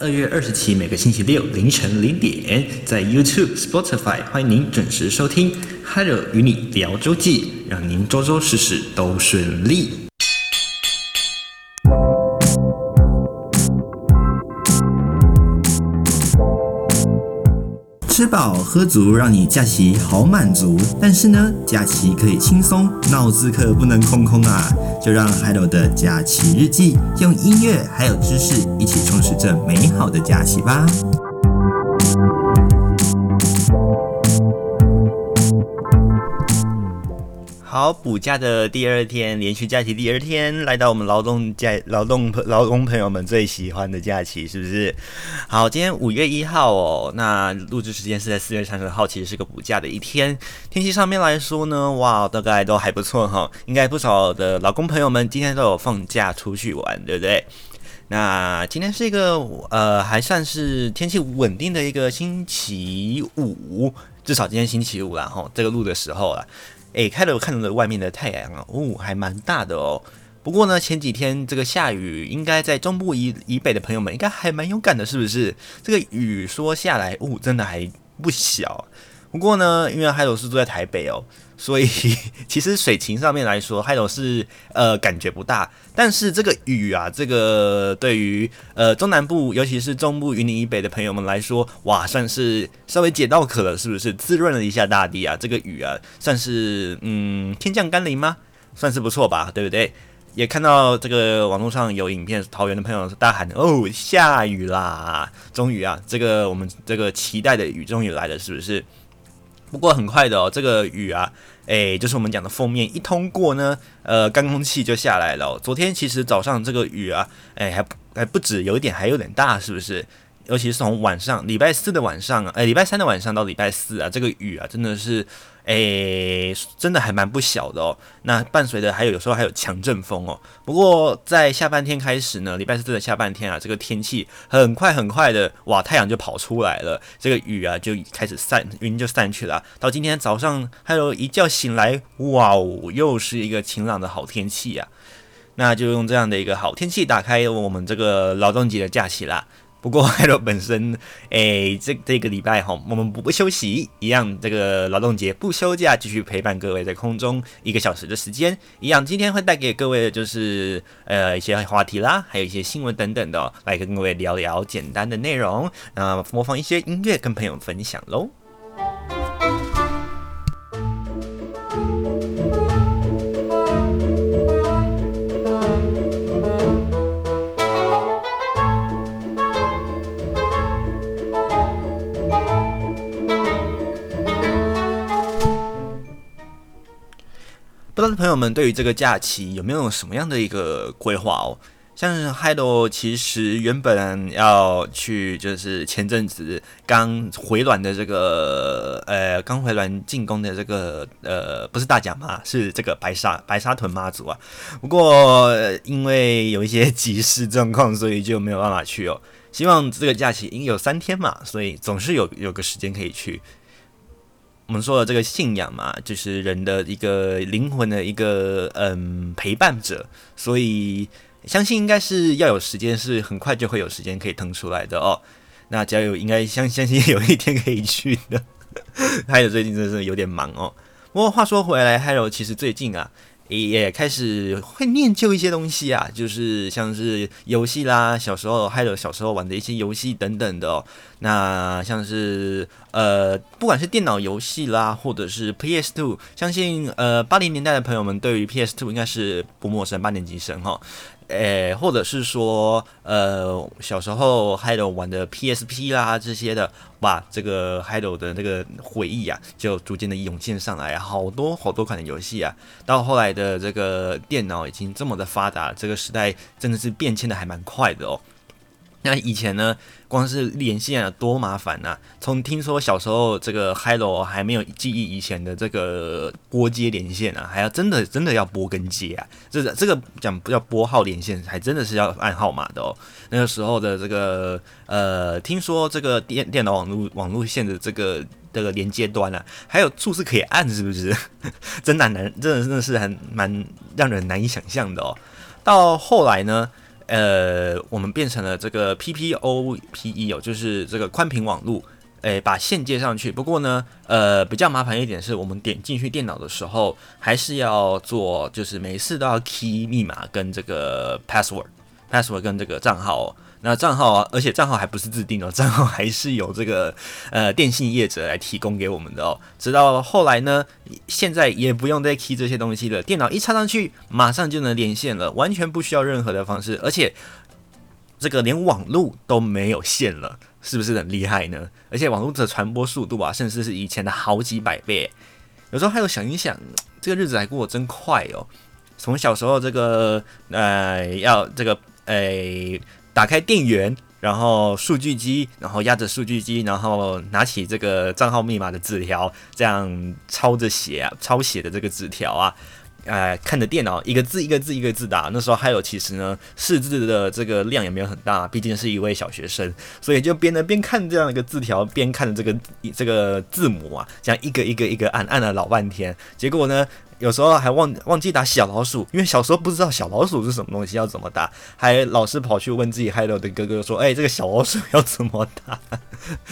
二月二十七每个星期六凌晨零点，在 YouTube、Spotify 欢迎您准时收听《Hello 与你聊周记》，让您周周事事都顺利。吃饱喝足，让你假期好满足。但是呢，假期可以轻松，脑子可不能空空啊！就让 Hello 的假期日记用音乐还有知识一起充实这美好的假期吧。好，补假的第二天，连续假期第二天，来到我们劳动假、劳动劳工朋友们最喜欢的假期，是不是？好，今天五月一号哦，那录制时间是在四月三十号，其实是个补假的一天。天气上面来说呢，哇，大概都还不错哈，应该不少的劳工朋友们今天都有放假出去玩，对不对？那今天是一个呃，还算是天气稳定的一个星期五，至少今天星期五啦，哈，这个录的时候啊。诶，开了看到外面的太阳啊，哦，还蛮大的哦。不过呢，前几天这个下雨，应该在中部以以北的朋友们应该还蛮勇敢的，是不是？这个雨说下来，哦，真的还不小。不过呢，因为海螺是住在台北哦，所以 其实水情上面来说，海螺是呃感觉不大。但是这个雨啊，这个对于呃中南部，尤其是中部云林以北的朋友们来说，哇，算是稍微解到渴了，是不是？滋润了一下大地啊，这个雨啊，算是嗯天降甘霖吗？算是不错吧，对不对？也看到这个网络上有影片，桃园的朋友大喊：“哦，下雨啦！终于啊，这个我们这个期待的雨终于来了，是不是？”不过很快的哦，这个雨啊，哎，就是我们讲的封面一通过呢，呃，干空气就下来了。昨天其实早上这个雨啊，哎，还还不止，有一点还有点大，是不是？尤其是从晚上，礼拜四的晚上，哎，礼拜三的晚上到礼拜四啊，这个雨啊，真的是，哎，真的还蛮不小的哦。那伴随的还有有时候还有强阵风哦。不过在下半天开始呢，礼拜四的下半天啊，这个天气很快很快的，哇，太阳就跑出来了，这个雨啊就开始散，云就散去了。到今天早上还有一觉醒来，哇哦，又是一个晴朗的好天气啊。那就用这样的一个好天气打开我们这个劳动节的假期啦。不过，Hello 本身，诶，这这个礼拜哈，我们不不休息，一样，这个劳动节不休假，继续陪伴各位在空中一个小时的时间，一样，今天会带给各位的就是呃一些话题啦，还有一些新闻等等的，来跟各位聊聊简单的内容，那模仿一些音乐跟朋友分享喽。不知道朋友们对于这个假期有没有什么样的一个规划哦？像是 Hello 其实原本要去，就是前阵子刚回暖的这个呃，刚回暖进攻的这个呃，不是大甲妈，是这个白沙白沙屯妈祖啊。不过因为有一些 急事状况，所以就没有办法去哦。希望这个假期因为有三天嘛，所以总是有有个时间可以去。我们说的这个信仰嘛，就是人的一个灵魂的一个嗯陪伴者，所以相信应该是要有时间，是很快就会有时间可以腾出来的哦。那加油，应该相 相信有一天可以去的。还有最近真的是有点忙哦。不过话说回来，Hello 其实最近啊。也开始会念旧一些东西啊，就是像是游戏啦，小时候还有小时候玩的一些游戏等等的哦。那像是呃，不管是电脑游戏啦，或者是 PS Two，相信呃八零年代的朋友们对于 PS Two 应该是不陌生，八年级生哈。诶，或者是说，呃，小时候 Hello 玩的 PSP 啦这些的，哇，这个 Hello 的那个回忆啊，就逐渐的涌现上来，好多好多款的游戏啊。到后来的这个电脑已经这么的发达，这个时代真的是变迁的还蛮快的哦。那以前呢，光是连线啊，多麻烦呐！从听说小时候这个 Hello 还没有记忆以前的这个拨接连线啊，还要真的真的要拨跟接啊，这个这个讲不叫拨号连线，还真的是要按号码的哦。那个时候的这个呃，听说这个电电脑网络网络线的这个这个连接端啊，还有处是可以按，是不是？真难难，真的真的是很蛮让人难以想象的哦。到后来呢？呃，我们变成了这个 PPOPE 哦，就是这个宽频网络，诶，把线接上去。不过呢，呃，比较麻烦一点是我们点进去电脑的时候，还是要做，就是每次都要 key 密码跟这个 password，password 跟这个账号。那账号啊，而且账号还不是自定的，账号还是有这个呃电信业者来提供给我们的哦。直到后来呢，现在也不用再 key 这些东西了，电脑一插上去，马上就能连线了，完全不需要任何的方式，而且这个连网络都没有线了，是不是很厉害呢？而且网络的传播速度啊，甚至是以前的好几百倍。有时候还有想一想，这个日子还过得真快哦。从小时候这个呃要这个诶。打开电源，然后数据机，然后压着数据机，然后拿起这个账号密码的纸条，这样抄着写啊，抄写的这个纸条啊，呃，看着电脑一个字一个字一个字打。那时候还有其实呢，识字的这个量也没有很大，毕竟是一位小学生，所以就边呢边看这样一个字条，边看着这个这个字母啊，这样一个一个一个按，按了老半天，结果呢，有时候还忘忘记打小老鼠，因为小时候不知道小老鼠是什么东西，要怎么打，还老是跑去问自己害友的哥哥说：“哎、这个小老鼠要怎么打？”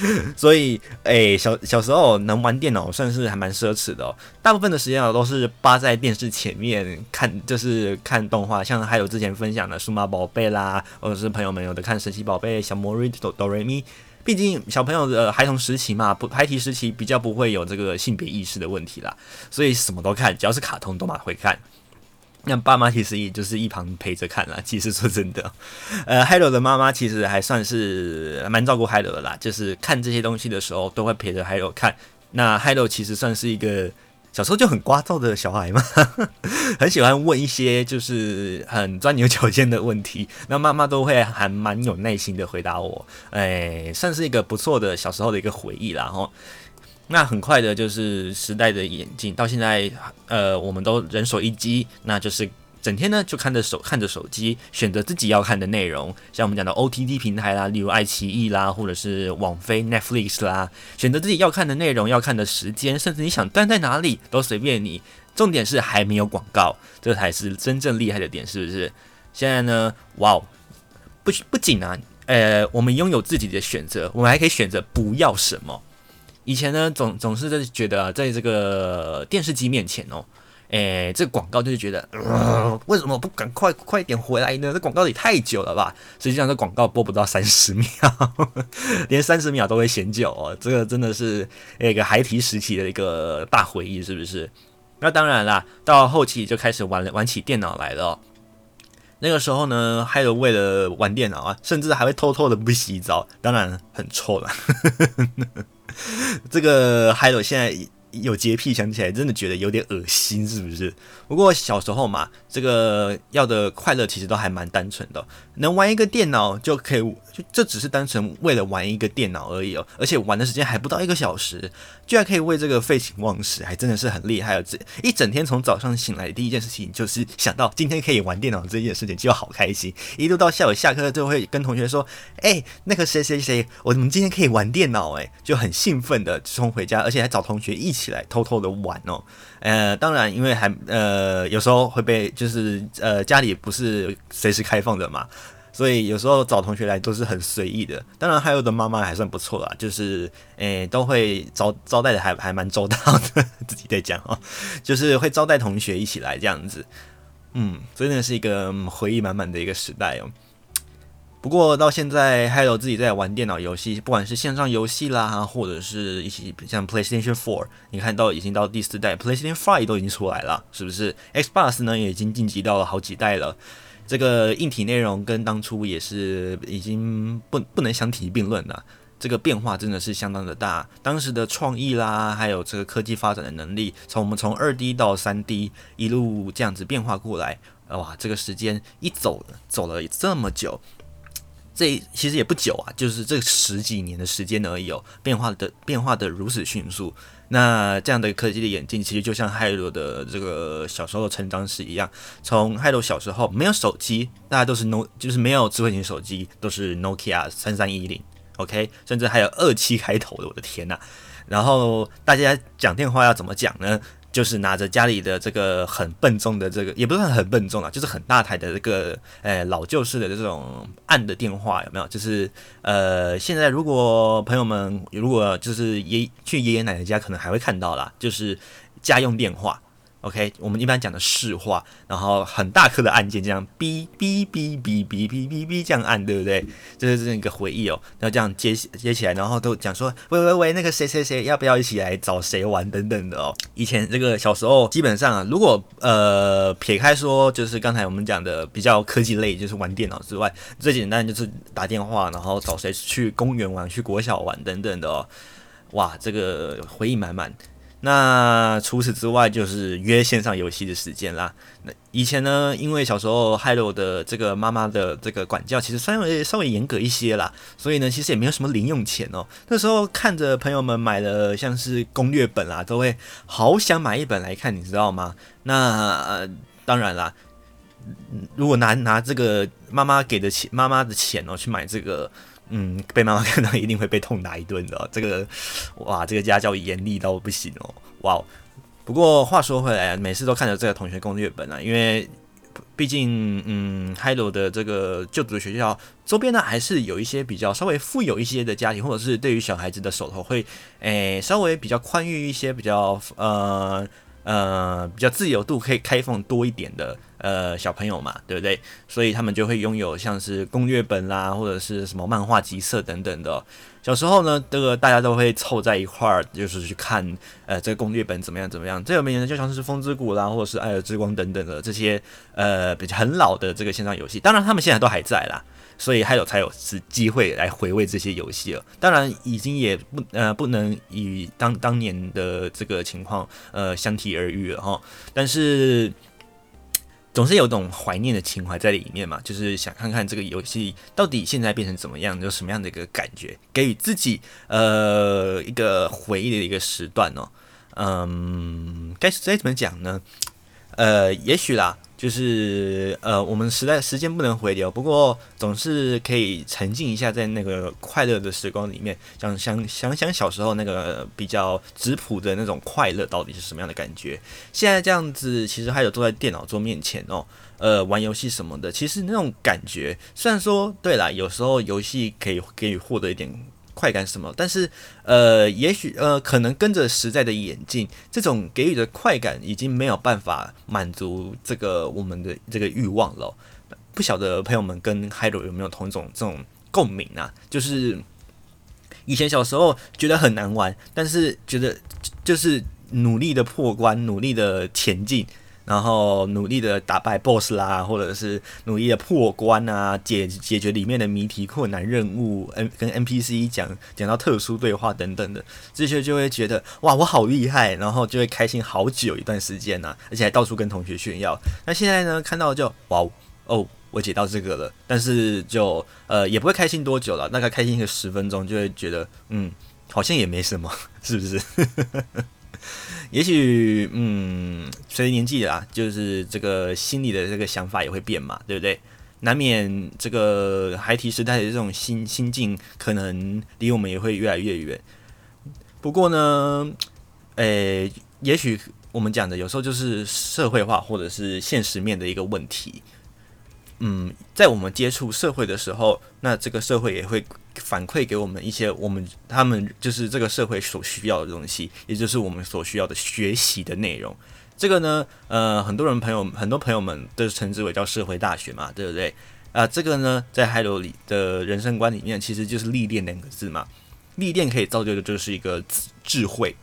所以，哎、小小时候能玩电脑算是还蛮奢侈的哦。大部分的时间啊都是扒在电视前面看，就是看动画，像还有之前分享的《数码宝贝》啦，或者是朋友们有的看《神奇宝贝》、《小魔女哆哆瑞咪》。毕竟小朋友的孩童时期嘛，不孩提时期比较不会有这个性别意识的问题啦，所以什么都看，只要是卡通都蛮会看。那爸妈其实也就是一旁陪着看啦。其实说真的，呃，Hello 的妈妈其实还算是蛮照顾 Hello 的啦，就是看这些东西的时候都会陪着 Hello 看。那 Hello 其实算是一个。小时候就很聒噪的小孩嘛，很喜欢问一些就是很钻牛角尖的问题，那妈妈都会还蛮有耐心的回答我，哎，算是一个不错的小时候的一个回忆啦。吼，那很快的就是时代的演进，到现在，呃，我们都人手一机，那就是。整天呢就看着手看着手机，选择自己要看的内容，像我们讲的 OTT 平台啦，例如爱奇艺啦，或者是网飞 Netflix 啦，选择自己要看的内容、要看的时间，甚至你想断在哪里都随便你。重点是还没有广告，这才是真正厉害的点，是不是？现在呢，哇哦，不不仅啊，呃，我们拥有自己的选择，我们还可以选择不要什么。以前呢，总总是在觉得在这个电视机面前哦。诶、欸，这个广告就是觉得，为什么不赶快快点回来呢？这广告也太久了吧？实际上，这广告播不到三十秒，连三十秒都会嫌久哦。这个真的是那个孩提时期的一个大回忆，是不是？那当然啦，到后期就开始玩玩起电脑来了。那个时候呢，还有为了玩电脑啊，甚至还会偷偷的不洗澡，当然很臭了。这个还有现在。有洁癖，想起来真的觉得有点恶心，是不是？不过小时候嘛，这个要的快乐其实都还蛮单纯的，能玩一个电脑就可以，就这只是单纯为了玩一个电脑而已哦，而且玩的时间还不到一个小时，居然可以为这个废寝忘食，还真的是很厉害哦！这一整天从早上醒来第一件事情就是想到今天可以玩电脑这件事情，就好开心，一路到下午下课就会跟同学说：“哎，那个谁谁谁，我们今天可以玩电脑哎！”就很兴奋的冲回家，而且还找同学一起来偷偷的玩哦。呃，当然，因为还呃有时候会被就是呃家里不是随时开放的嘛，所以有时候找同学来都是很随意的。当然，还有的妈妈还算不错啦，就是诶、都会招招待的还还蛮周到的，自己在讲哦，就是会招待同学一起来这样子，嗯，真的是一个回忆满满的一个时代哦。不过到现在，Hello 自己在玩电脑游戏，不管是线上游戏啦，或者是一些像 PlayStation Four，你看到已经到第四代，PlayStation Five 都已经出来了，是不是？Xbox 呢也已经晋级到了好几代了，这个硬体内容跟当初也是已经不不能相提并论了，这个变化真的是相当的大。当时的创意啦，还有这个科技发展的能力，从我们从二 D 到三 D 一路这样子变化过来，哇，这个时间一走走了这么久。这其实也不久啊，就是这十几年的时间而已哦，变化的变化的如此迅速。那这样的科技的演进，其实就像海罗的这个小时候的成长史一样。从海罗小时候没有手机，大家都是 No，就是没有智慧型手机，都是 Nokia 三三一零，OK，甚至还有二七开头的，我的天呐。然后大家讲电话要怎么讲呢？就是拿着家里的这个很笨重的这个，也不算很笨重啊，就是很大台的这个，呃，老旧式的这种暗的电话有没有？就是呃，现在如果朋友们如果就是爷去爷爷奶奶家，可能还会看到啦，就是家用电话。OK，我们一般讲的市话，然后很大颗的按键，这样哔哔哔哔哔哔哔哔这样按，对不对？这是这样一个回忆哦。然后这样接接起来，然后都讲说，喂喂喂，那个谁谁谁，要不要一起来找谁玩等等的哦。以前这个小时候，基本上啊，如果呃撇开说，就是刚才我们讲的比较科技类，就是玩电脑之外，最简单就是打电话，然后找谁去公园玩，去国小玩等等的哦。哇，这个回忆满满。那除此之外，就是约线上游戏的时间啦。那以前呢，因为小时候 Hello 的这个妈妈的这个管教，其实稍微稍微严格一些啦，所以呢，其实也没有什么零用钱哦。那时候看着朋友们买了像是攻略本啊，都会好想买一本来看，你知道吗？那、呃、当然啦，如果拿拿这个妈妈给的钱，妈妈的钱哦，去买这个。嗯，被妈妈看到一定会被痛打一顿的。这个，哇，这个家教严厉到不行哦，哇！不过话说回来，每次都看着这个同学攻略本啊，因为毕竟，嗯，Hello 的这个就读学校周边呢，还是有一些比较稍微富有一些的家庭，或者是对于小孩子的手头会，诶、稍微比较宽裕一些，比较呃。呃，比较自由度可以开放多一点的呃小朋友嘛，对不对？所以他们就会拥有像是攻略本啦，或者是什么漫画集册等等的。小时候呢，这个大家都会凑在一块儿，就是去看呃这个攻略本怎么样怎么样。最有名的就像是《风之谷》啦，或者是《艾尔之光》等等的这些呃比较很老的这个线上游戏。当然，他们现在都还在啦。所以还有才有是机会来回味这些游戏了。当然，已经也不呃不能与当当年的这个情况呃相提而语了哈。但是总是有种怀念的情怀在里面嘛，就是想看看这个游戏到底现在变成怎么样，有什么样的一个感觉，给予自己呃一个回忆的一个时段哦。嗯，该该怎么讲呢？呃，也许啦。就是呃，我们实在时间不能回流，不过总是可以沉浸一下在那个快乐的时光里面，想想想想小时候那个比较质朴的那种快乐到底是什么样的感觉。现在这样子，其实还有坐在电脑桌面前哦，呃，玩游戏什么的，其实那种感觉，虽然说对啦，有时候游戏可以给予获得一点。快感什么？但是，呃，也许呃，可能跟着时代的演进，这种给予的快感已经没有办法满足这个我们的这个欲望了。不晓得朋友们跟 Hello 有没有同一种这种共鸣啊？就是以前小时候觉得很难玩，但是觉得就是努力的破关，努力的前进。然后努力的打败 BOSS 啦，或者是努力的破关啊，解解决里面的谜题、困难任务，N 跟 NPC 讲讲到特殊对话等等的，这些就会觉得哇，我好厉害，然后就会开心好久一段时间呐、啊，而且还到处跟同学炫耀。那现在呢，看到就哇哦，我解到这个了，但是就呃也不会开心多久了，大概开心个十分钟，就会觉得嗯，好像也没什么，是不是？也许，嗯，随着年纪啦，就是这个心里的这个想法也会变嘛，对不对？难免这个孩提时代的这种心心境，可能离我们也会越来越远。不过呢，诶，也许我们讲的有时候就是社会化或者是现实面的一个问题。嗯，在我们接触社会的时候，那这个社会也会反馈给我们一些我们他们就是这个社会所需要的东西，也就是我们所需要的学习的内容。这个呢，呃，很多人朋友很多朋友们都称之为叫社会大学嘛，对不对？啊、这个呢，在 Hello 里的人生观里面，其实就是历练两个字嘛，历练可以造就的就是一个智慧。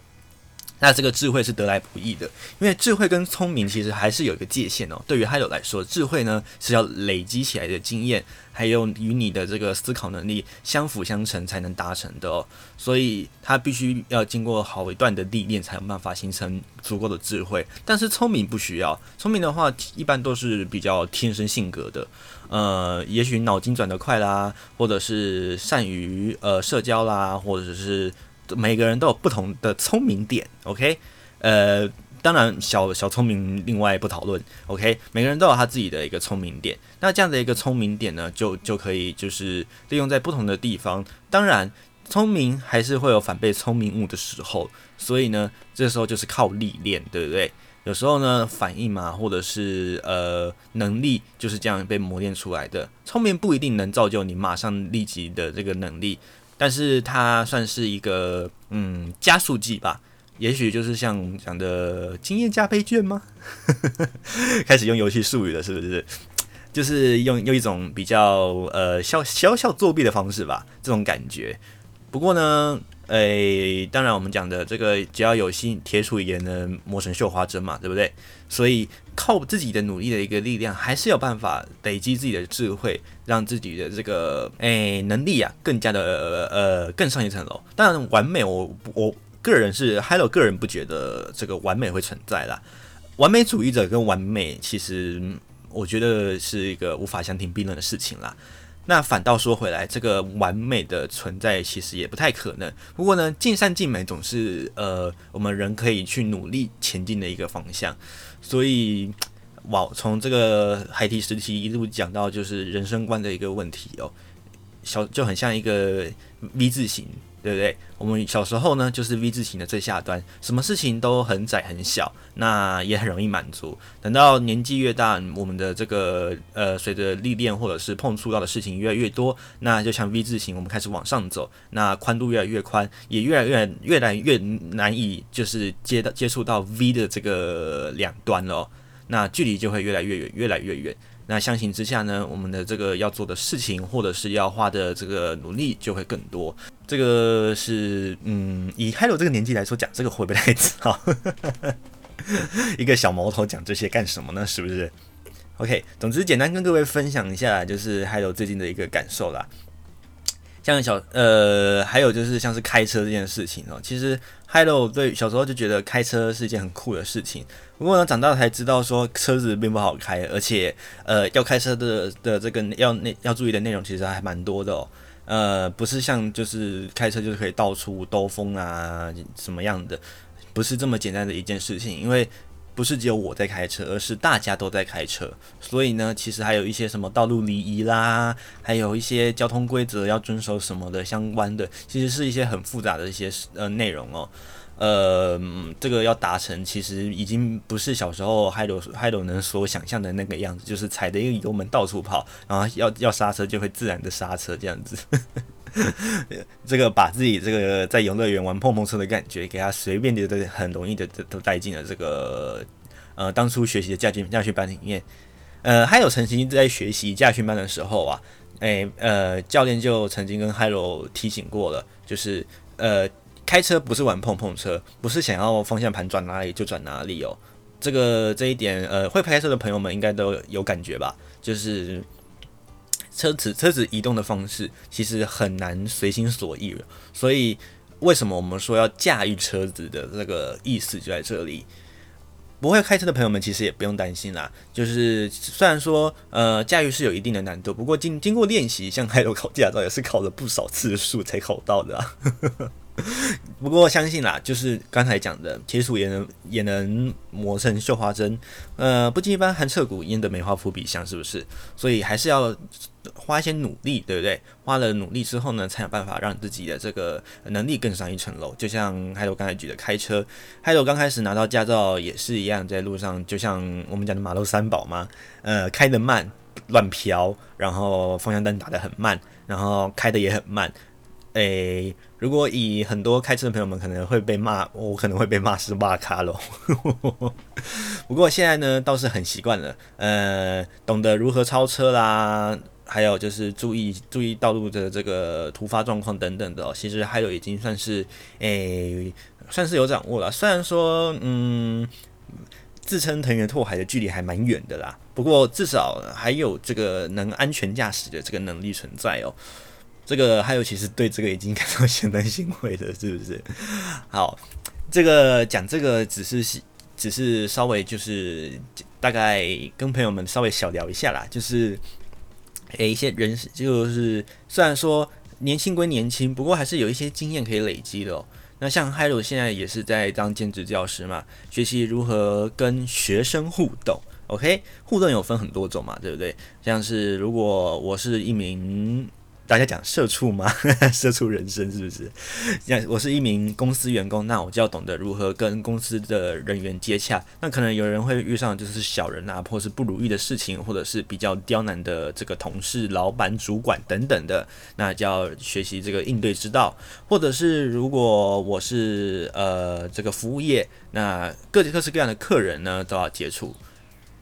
那这个智慧是得来不易的，因为智慧跟聪明其实还是有一个界限哦。对于 Hello 来说，智慧呢是要累积起来的经验，还有与你的这个思考能力相辅相成才能达成的哦。所以他必须要经过好一段的历练，才有办法形成足够的智慧。但是聪明不需要，聪明的话一般都是比较天生性格的，呃，也许脑筋转得快啦，或者是善于呃社交啦，或者是。每个人都有不同的聪明点，OK，呃，当然小小聪明另外不讨论，OK，每个人都有他自己的一个聪明点，那这样的一个聪明点呢，就就可以就是利用在不同的地方。当然，聪明还是会有反被聪明误的时候，所以呢，这时候就是靠历练，对不对？有时候呢，反应嘛，或者是呃能力，就是这样被磨练出来的。聪明不一定能造就你马上立即的这个能力，但是它算是一个嗯加速剂吧。也许就是像讲的经验加倍券吗？开始用游戏术语了，是不是？就是用用一种比较呃小小小作弊的方式吧，这种感觉。不过呢。诶、当然，我们讲的这个只要有心，铁杵也能磨成绣花针嘛，对不对？所以靠自己的努力的一个力量，还是有办法累积自己的智慧，让自己的这个诶、能力啊，更加的呃更上一层楼。当然，完美我我个人是还有个人不觉得这个完美会存在啦。完美主义者跟完美，其实我觉得是一个无法相提并论的事情啦。那反倒说回来，这个完美的存在其实也不太可能。不过呢，尽善尽美总是呃我们人可以去努力前进的一个方向。所以，哇，从这个孩提时期一路讲到就是人生观的一个问题哦，小就很像一个 V 字形。对不对？我们小时候呢，就是 V 字形的最下端，什么事情都很窄很小，那也很容易满足。等到年纪越大，我们的这个呃，随着历练或者是碰触到的事情越来越多，那就像 V 字形，我们开始往上走，那宽度越来越宽，也越来越越来越难以就是接到接触到 V 的这个两端了哦，那距离就会越来越远，越来越远。那相形之下呢，我们的这个要做的事情，或者是要花的这个努力就会更多。这个是，嗯，以 Hello 这个年纪来说，讲这个会不会太早？一个小毛头讲这些干什么呢？是不是？OK，总之简单跟各位分享一下，就是 Hello 最近的一个感受啦。像小呃，还有就是像是开车这件事情哦，其实 Hello 对小时候就觉得开车是一件很酷的事情。不过呢，长大才知道说车子并不好开，而且呃，要开车的的这个要内要注意的内容其实还蛮多的哦。呃，不是像就是开车就是可以到处兜风啊什么样的，不是这么简单的一件事情，因为。不是只有我在开车，而是大家都在开车。所以呢，其实还有一些什么道路礼仪啦，还有一些交通规则要遵守什么的相关的，其实是一些很复杂的一些呃内容哦。呃，这个要达成，其实已经不是小时候 Hilo Hilo 能所想象的那个样子，就是踩着一个油门到处跑，然后要要刹车就会自然的刹车这样子。这个把自己这个在游乐园玩碰碰车的感觉，给他随便的都很容易的都带进了这个呃当初学习的驾训驾训班里面。呃，还有曾经在学习驾训班的时候啊，诶呃教练就曾经跟 Hilo 提醒过了，就是呃开车不是玩碰碰车，不是想要方向盘转哪里就转哪里哦。这个这一点呃会开车的朋友们应该都有感觉吧，就是。车子车子移动的方式其实很难随心所欲，所以为什么我们说要驾驭车子的这个意思就在这里。不会开车的朋友们其实也不用担心啦，就是虽然说呃驾驭是有一定的难度，不过经经过练习，像还有考驾照也是考了不少次数才考到的啊。不过相信啦，就是刚才讲的铁杵也能也能磨成绣花针，呃，不经一番寒彻骨，焉得梅花扑鼻香，是不是？所以还是要花一些努力，对不对？花了努力之后呢，才有办法让自己的这个能力更上一层楼。就像 Hilo 刚才举的开车，Hilo 刚开始拿到驾照也是一样，在路上就像我们讲的马路三宝嘛，呃，开得慢，乱飘，然后方向灯打得很慢，然后开得也很慢。诶，如果以很多开车的朋友们可能会被骂，我可能会被骂是哇卡咯。不过现在呢，倒是很习惯了，呃，懂得如何超车啦，还有就是注意注意道路的这个突发状况等等的，其实还有已经算是诶，算是有掌握了。虽然说，嗯，自称藤原拓海的距离还蛮远的啦，不过至少还有这个能安全驾驶的这个能力存在哦。这个还有，其实对这个已经感到相当欣慰了，是不是？好，这个讲这个只是只是稍微就是大概跟朋友们稍微小聊一下啦，就是诶一些人就是虽然说年轻归年轻，不过还是有一些经验可以累积的哦。那像 Hilo 现在也是在当兼职教师嘛，学习如何跟学生互动。OK，互动有分很多种嘛，对不对？像是如果我是一名大家讲社畜吗？社畜人生是不是？那我是一名公司员工，那我就要懂得如何跟公司的人员接洽。那可能有人会遇上就是小人啊，或是不如意的事情，或者是比较刁难的这个同事、老板、主管等等的，那就要学习这个应对之道。或者是如果我是呃这个服务业，那各级各式各样的客人呢都要接触。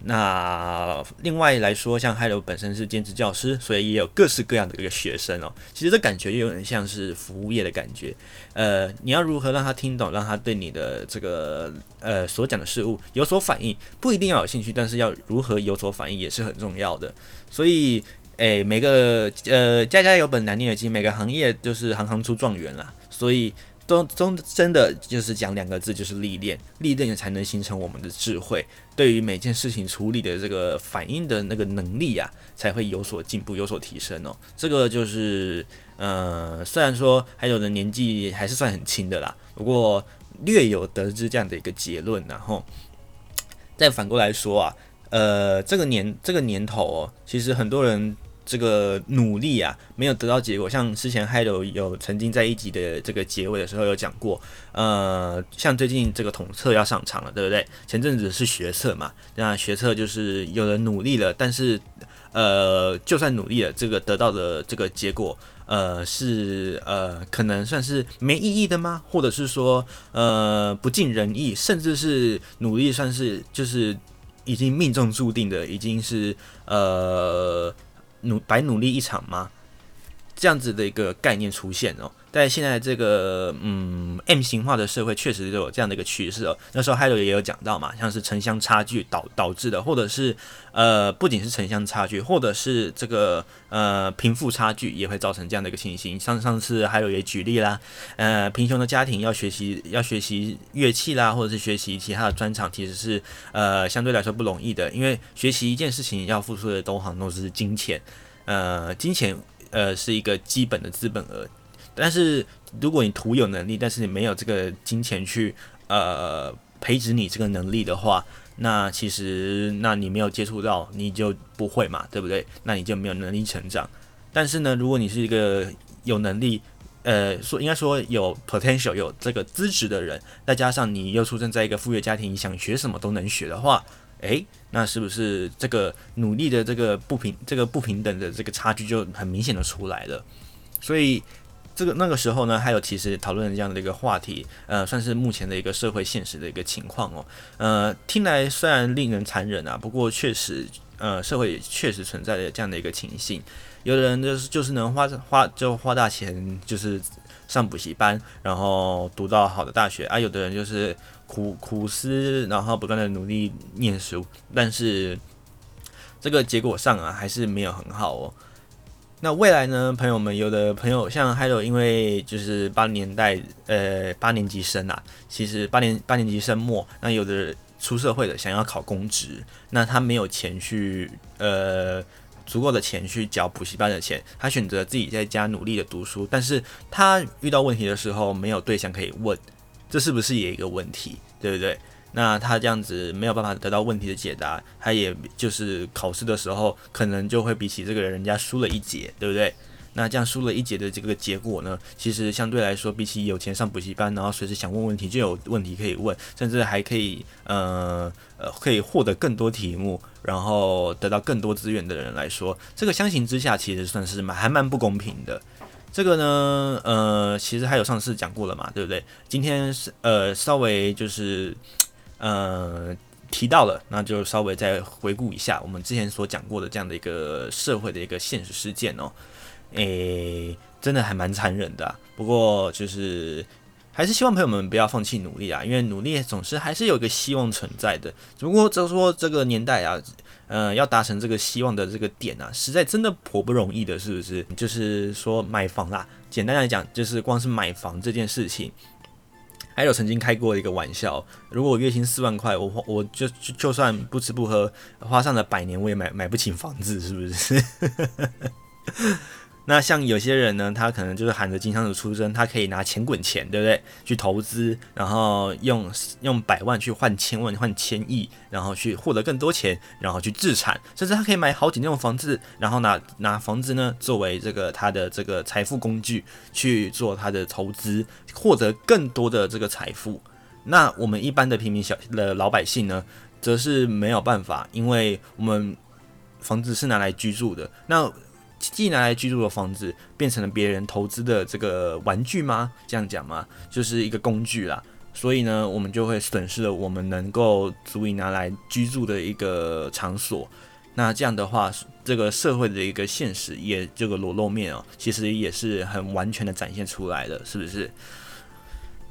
那另外来说，像 Hello 本身是兼职教师，所以也有各式各样的一个学生哦。其实这感觉又有点像是服务业的感觉。呃，你要如何让他听懂，让他对你的这个呃所讲的事物有所反应？不一定要有兴趣，但是要如何有所反应也是很重要的。所以，诶，每个呃家家有本难念的经，每个行业就是行行出状元啦。所以。中中真的就是讲两个字，就是历练，历练才能形成我们的智慧。对于每件事情处理的这个反应的那个能力啊，才会有所进步，有所提升哦。这个就是，呃，虽然说还有的年纪还是算很轻的啦，不过略有得知这样的一个结论，然后再反过来说啊，呃，这个年这个年头哦，其实很多人。这个努力啊，没有得到结果。像之前 Hello 有曾经在一集的这个结尾的时候有讲过，呃，像最近这个统测要上场了，对不对？前阵子是学测嘛，那学测就是有人努力了，但是呃，就算努力了，这个得到的这个结果，呃，是呃，可能算是没意义的吗？或者是说，呃，不尽人意，甚至是努力算是就是已经命中注定的，已经是呃。努白努力一场吗？这样子的一个概念出现哦，在现在这个嗯 M 型化的社会，确实都有这样的一个趋势哦。那时候 Hello 也有讲到嘛，像是城乡差距导导致的，或者是呃不仅是城乡差距，或者是这个呃贫富差距也会造成这样的一个情形。上上次 Hello 也举例啦，呃贫穷的家庭要学习要学习乐器啦，或者是学习其他的专长，其实是呃相对来说不容易的，因为学习一件事情要付出的都好像都是金钱，呃金钱。呃，是一个基本的资本额，但是如果你徒有能力，但是你没有这个金钱去呃培植你这个能力的话，那其实那你没有接触到，你就不会嘛，对不对？那你就没有能力成长。但是呢，如果你是一个有能力，呃，说应该说有 potential 有这个资质的人，再加上你又出生在一个富裕家庭，你想学什么都能学的话。诶，那是不是这个努力的这个不平，这个不平等的这个差距就很明显的出来了？所以这个那个时候呢，还有其实讨论这样的一个话题，呃，算是目前的一个社会现实的一个情况哦。呃，听来虽然令人残忍啊，不过确实，呃，社会确实存在着这样的一个情形。有的人就是就是能花花就花大钱，就是上补习班，然后读到好的大学啊。有的人就是。苦苦思，然后不断的努力念书，但是这个结果上啊，还是没有很好哦。那未来呢，朋友们，有的朋友像还有因为就是八年代，呃，八年级生啊，其实八年八年级生末，那有的出社会的想要考公职，那他没有钱去，呃，足够的钱去缴补习班的钱，他选择自己在家努力的读书，但是他遇到问题的时候，没有对象可以问。这是不是也一个问题，对不对？那他这样子没有办法得到问题的解答，他也就是考试的时候可能就会比起这个人人家输了一截，对不对？那这样输了一截的这个结果呢，其实相对来说，比起有钱上补习班，然后随时想问问题就有问题可以问，甚至还可以呃呃可以获得更多题目，然后得到更多资源的人来说，这个相形之下其实算是蛮还蛮不公平的。这个呢，呃，其实还有上次讲过了嘛，对不对？今天是呃稍微就是呃提到了，那就稍微再回顾一下我们之前所讲过的这样的一个社会的一个现实事件哦，诶，真的还蛮残忍的。不过就是还是希望朋友们不要放弃努力啊，因为努力总是还是有一个希望存在的。只不过就是说这个年代啊。呃，要达成这个希望的这个点啊，实在真的颇不容易的，是不是？就是说买房啦，简单来讲，就是光是买房这件事情，还有曾经开过一个玩笑，如果我月薪四万块，我我就就就算不吃不喝，花上了百年，我也买买不起房子，是不是？那像有些人呢，他可能就是含着金汤匙出生，他可以拿钱滚钱，对不对？去投资，然后用用百万去换千万、换千亿，然后去获得更多钱，然后去置产，甚至他可以买好几栋房子，然后拿拿房子呢作为这个他的这个财富工具去做他的投资，获得更多的这个财富。那我们一般的平民小的老百姓呢，则是没有办法，因为我们房子是拿来居住的。那既拿来居住的房子变成了别人投资的这个玩具吗？这样讲吗？就是一个工具啦。所以呢，我们就会损失了我们能够足以拿来居住的一个场所。那这样的话，这个社会的一个现实也这个裸露面哦，其实也是很完全的展现出来的，是不是？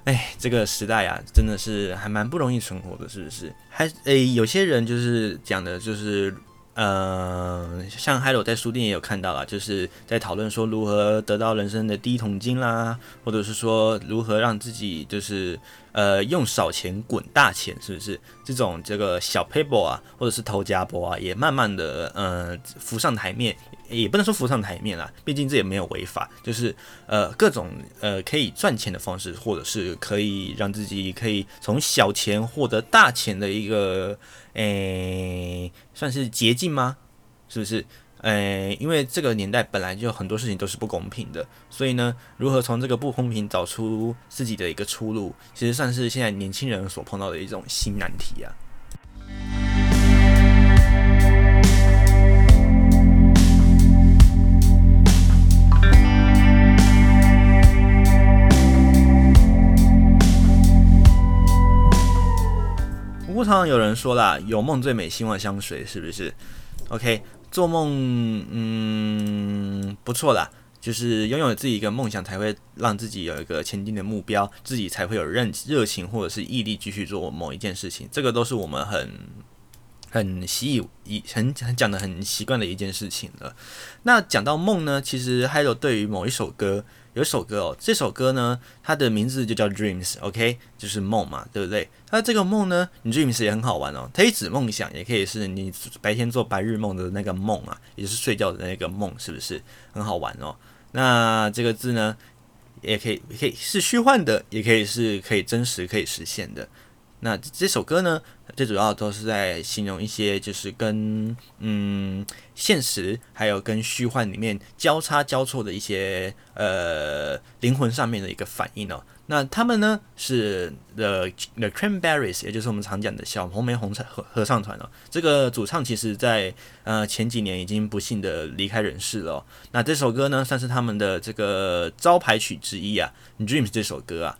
哎，这个时代啊，真的是还蛮不容易存活的，是不是？还诶，有些人就是讲的，就是。呃，像 Hello 在书店也有看到啦，就是在讨论说如何得到人生的第一桶金啦，或者是说如何让自己就是呃用少钱滚大钱，是不是？这种这个小 paper 啊，或者是偷家波啊，也慢慢的呃浮上台面，也不能说浮上台面啦，毕竟这也没有违法，就是呃各种呃可以赚钱的方式，或者是可以让自己可以从小钱获得大钱的一个。诶、算是捷径吗？是不是？诶、因为这个年代本来就很多事情都是不公平的，所以呢，如何从这个不公平找出自己的一个出路，其实算是现在年轻人所碰到的一种新难题啊。常常有人说啦，有梦最美，希望相随，是不是？OK，做梦，嗯，不错啦，就是拥有自己一个梦想，才会让自己有一个前进的目标，自己才会有热热情或者是毅力继续做某一件事情。这个都是我们很很习以很很讲的很习惯的一件事情了。那讲到梦呢，其实还有对于某一首歌。有一首歌哦，这首歌呢，它的名字就叫 Dreams，OK，就是梦嘛，对不对？那这个梦呢，Dreams 也很好玩哦，它可以指梦想，也可以是你白天做白日梦的那个梦啊，也是睡觉的那个梦，是不是很好玩哦？那这个字呢，也可以可以是虚幻的，也可以是可以真实可以实现的。那这首歌呢，最主要都是在形容一些就是跟嗯现实还有跟虚幻里面交叉交错的一些呃灵魂上面的一个反应哦。那他们呢是 The The Cranberries，也就是我们常讲的小红莓红唱合合唱团哦。这个主唱其实在呃前几年已经不幸的离开人世了。那这首歌呢算是他们的这个招牌曲之一啊，《Dreams》这首歌啊。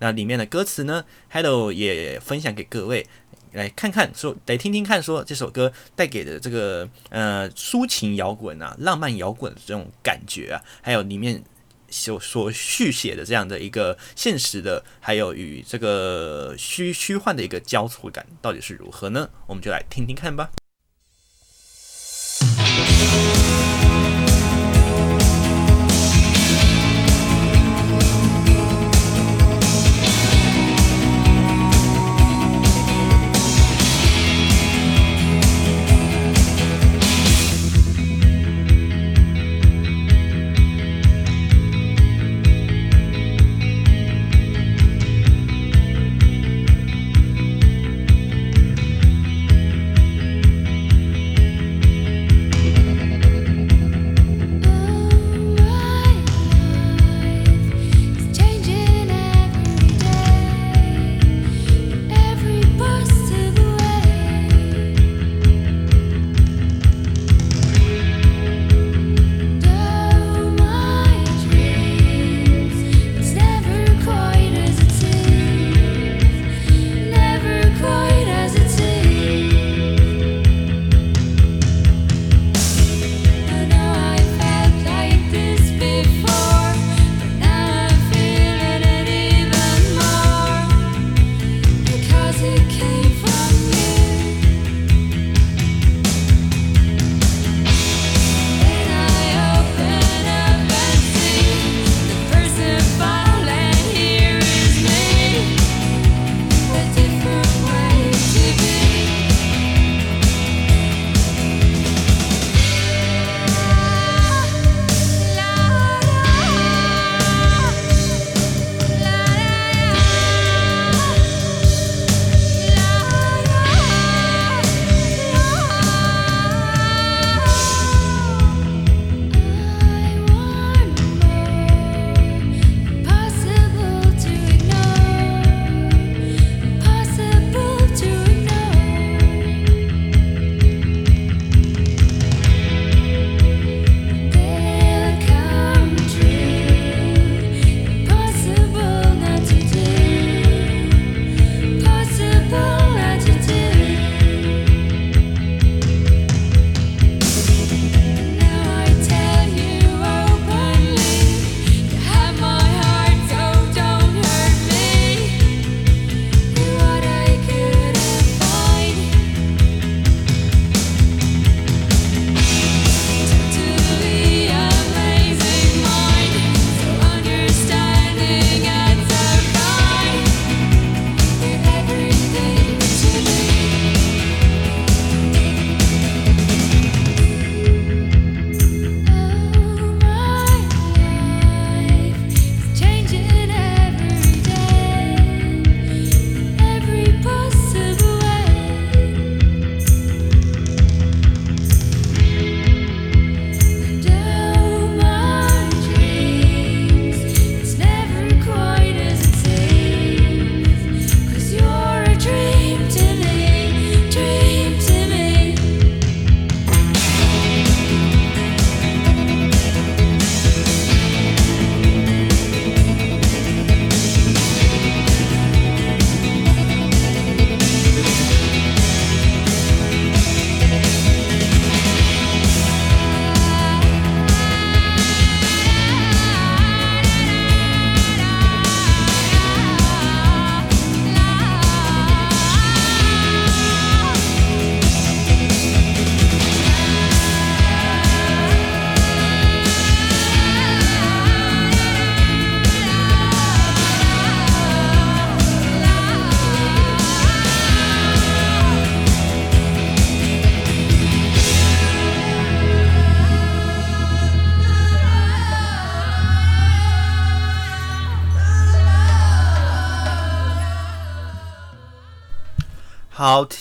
那里面的歌词呢，Hello 也分享给各位来看看，说来听听看，说这首歌带给的这个呃抒情摇滚啊、浪漫摇滚的这种感觉啊，还有里面所所续写的这样的一个现实的，还有与这个虚虚幻的一个交错感，到底是如何呢？我们就来听听看吧。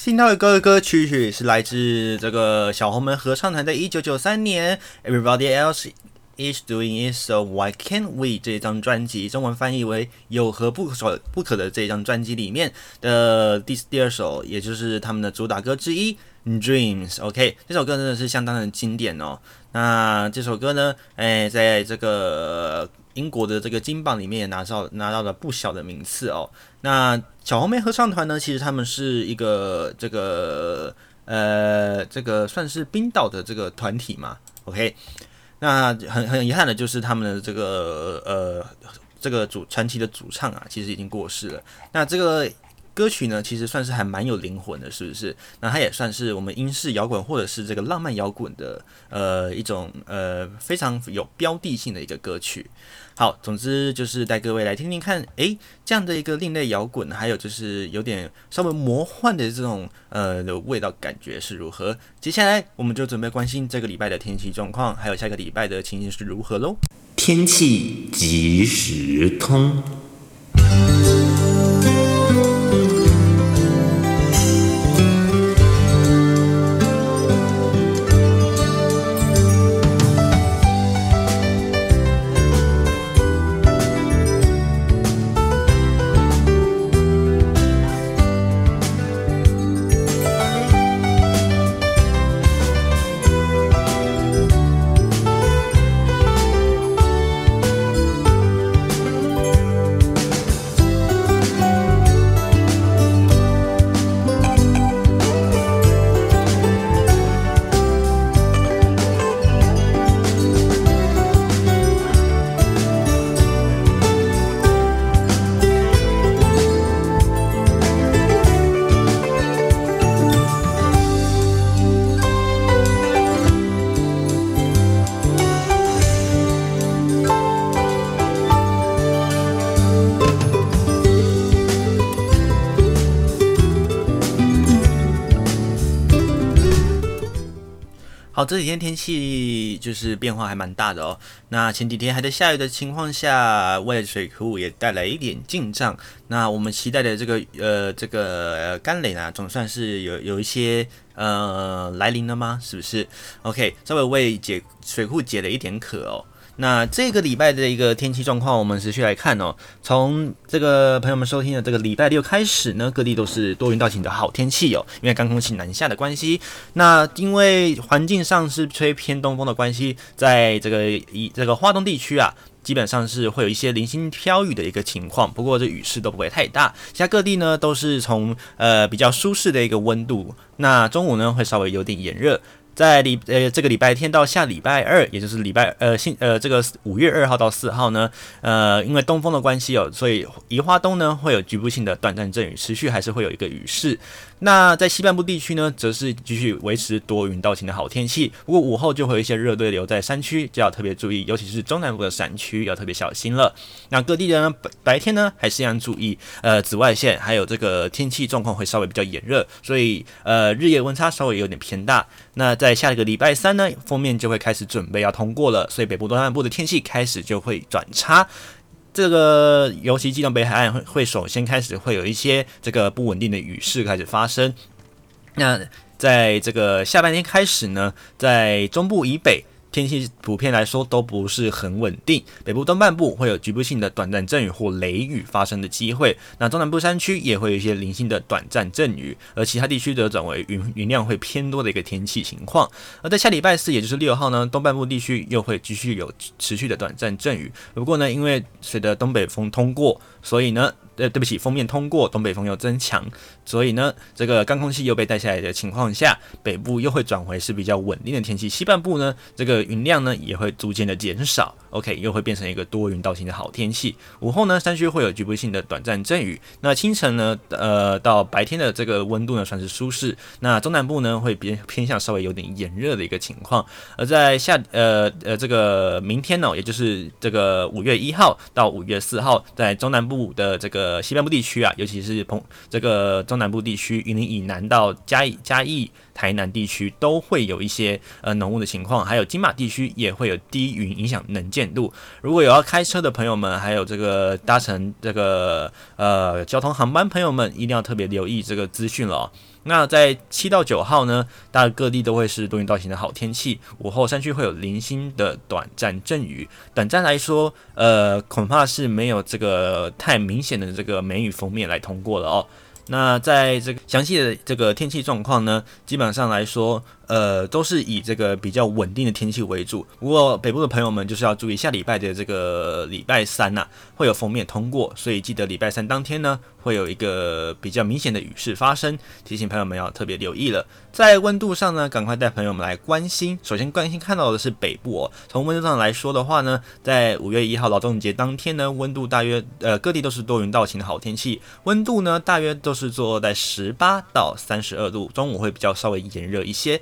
听到的歌歌曲曲是来自这个小红门合唱团的一九九三年《Everybody Else Is Doing It So Why Can't We》这张专辑，中文翻译为“有何不可不可”的这张专辑里面的第第二首，也就是他们的主打歌之一《Dreams》。OK，这首歌真的是相当的经典哦。那这首歌呢，哎，在这个。英国的这个金榜里面也拿到拿到了不小的名次哦。那小红莓合唱团呢，其实他们是一个这个呃这个算是冰岛的这个团体嘛。OK，那很很遗憾的就是他们的这个呃这个主传奇的主唱啊，其实已经过世了。那这个。歌曲呢，其实算是还蛮有灵魂的，是不是？那它也算是我们英式摇滚或者是这个浪漫摇滚的呃一种呃非常有标的性的一个歌曲。好，总之就是带各位来听听看，诶，这样的一个另类摇滚，还有就是有点稍微魔幻的这种呃的味道，感觉是如何？接下来我们就准备关心这个礼拜的天气状况，还有下个礼拜的情形是如何喽。天气即时通。这几天天气就是变化还蛮大的哦。那前几天还在下雨的情况下，外水库也带来一点进账。那我们期待的这个呃这个甘雷呢，总算是有有一些呃来临了吗？是不是？OK，稍微为解水库解了一点渴哦。那这个礼拜的一个天气状况，我们持续来看哦。从这个朋友们收听的这个礼拜六开始呢，各地都是多云到晴的好天气哦。因为干空气南下的关系，那因为环境上是吹偏东风的关系，在这个以这个花东地区啊，基本上是会有一些零星飘雨的一个情况。不过这雨势都不会太大。其他各地呢都是从呃比较舒适的一个温度，那中午呢会稍微有点炎热。在礼呃这个礼拜天到下礼拜二，也就是礼拜呃星呃这个五月二号到四号呢，呃因为东风的关系哦，所以宜花东呢会有局部性的短暂阵雨，持续还是会有一个雨势。那在西半部地区呢，则是继续维持多云到晴的好天气。不过午后就会有一些热对流在山区，就要特别注意，尤其是中南部的山区要特别小心了。那各地的呢，白白天呢还是要注意，呃，紫外线还有这个天气状况会稍微比较炎热，所以呃日夜温差稍微有点偏大。那在下一个礼拜三呢，锋面就会开始准备要通过了，所以北部东南部的天气开始就会转差。这个尤其基隆北海岸会会首先开始会有一些这个不稳定的雨势开始发生。那在这个下半天开始呢，在中部以北。天气普遍来说都不是很稳定，北部东半部会有局部性的短暂阵雨或雷雨发生的机会，那中南部山区也会有一些零星的短暂阵雨，而其他地区则转为云云量会偏多的一个天气情况。而在下礼拜四，也就是六号呢，东半部地区又会继续有持续的短暂阵雨，不过呢，因为随着东北风通过，所以呢。对，对不起，封面通过，东北风又增强，所以呢，这个干空气又被带下来的情况下，北部又会转回是比较稳定的天气。西半部呢，这个云量呢也会逐渐的减少，OK，又会变成一个多云到晴的好天气。午后呢，山区会有局部性的短暂阵雨。那清晨呢，呃，到白天的这个温度呢算是舒适。那中南部呢会偏偏向稍微有点炎热的一个情况。而在下呃呃这个明天呢，也就是这个五月一号到五月四号，在中南部的这个。呃，西半部地区啊，尤其是澎这个中南部地区，云林以南到嘉义、嘉义、台南地区都会有一些呃浓雾的情况，还有金马地区也会有低云影响能见度。如果有要开车的朋友们，还有这个搭乘这个呃交通航班朋友们，一定要特别留意这个资讯了。那在七到九号呢，大各地都会是多云到晴的好天气，午后山区会有零星的短暂阵雨。短暂来说，呃，恐怕是没有这个太明显的这个梅雨封面来通过了哦。那在这个详细的这个天气状况呢，基本上来说。呃，都是以这个比较稳定的天气为主。不过北部的朋友们就是要注意，下礼拜的这个礼拜三呐、会有锋面通过，所以记得礼拜三当天呢，会有一个比较明显的雨势发生，提醒朋友们要特别留意了。在温度上呢，赶快带朋友们来关心。首先关心看到的是北部哦，从温度上来说的话呢，在五月一号劳动节当天呢，温度大约呃各地都是多云到晴的好天气，温度呢大约都是坐在十八到三十二度，中午会比较稍微炎热一些。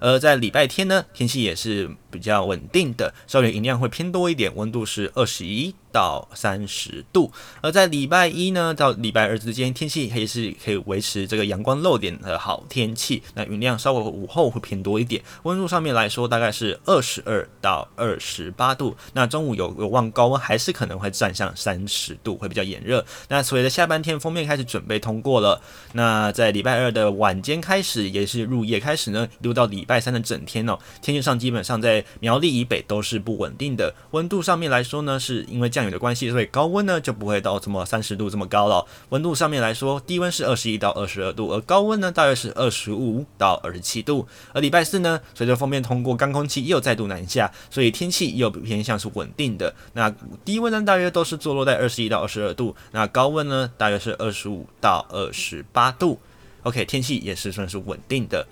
而在礼拜天呢，天气也是比较稳定的，稍微云量会偏多一点，温度是二十一到三十度。而在礼拜一呢到礼拜二之间，天气还是可以维持这个阳光露点的好天气。那云量稍微午后会偏多一点，温度上面来说大概是二十二到二十八度。那中午有有望高温还是可能会站上三十度，会比较炎热。那随着下半天封面开始准备通过了，那在礼拜二的晚间开始，也是入夜开始呢，一路到礼拜三的整天哦，天气上基本上在苗栗以北都是不稳定的。温度上面来说呢，是因为降雨的关系，所以高温呢就不会到这么三十度这么高了。温度上面来说，低温是二十一到二十二度，而高温呢大约是二十五到二十七度。而礼拜四呢，随着锋面通过，干空气又再度南下，所以天气又偏向是稳定的。那低温呢大约都是坐落在二十一到二十二度，那高温呢大约是二十五到二十八度。OK，天气也是算是稳定的。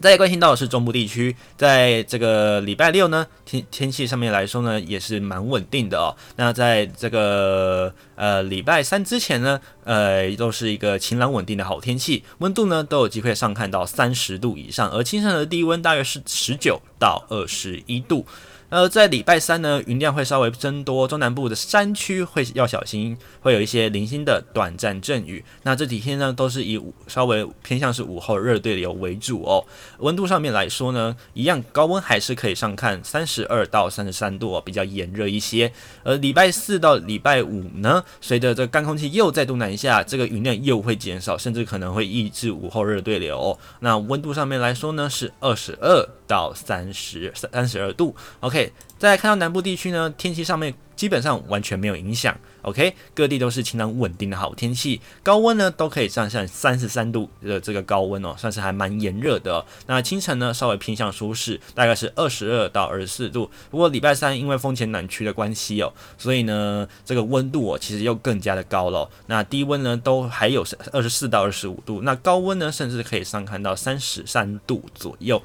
大家关心到的是中部地区，在这个礼拜六呢，天天气上面来说呢，也是蛮稳定的哦。那在这个呃礼拜三之前呢，呃都是一个晴朗稳定的好天气，温度呢都有机会上看到三十度以上，而清晨的低温大约是十九到二十一度。呃，在礼拜三呢，云量会稍微增多，中南部的山区会要小心，会有一些零星的短暂阵雨。那这几天呢，都是以稍微偏向是午后热对流为主哦。温度上面来说呢，一样高温还是可以上看三十二到三十三度哦，比较炎热一些。而礼拜四到礼拜五呢，随着这干空气又再度南下，这个云量又会减少，甚至可能会抑制午后热对流哦。那温度上面来说呢，是二十二到三十三十二度。OK。再来看到南部地区呢，天气上面基本上完全没有影响。OK，各地都是晴朗稳定的好天气，高温呢都可以上下三十三度的这个高温哦，算是还蛮炎热的。那清晨呢稍微偏向舒适，大概是二十二到二十四度。不过礼拜三因为风前暖区的关系哦，所以呢这个温度哦其实又更加的高了。那低温呢都还有二十四到二十五度，那高温呢甚至可以上看到三十三度左右。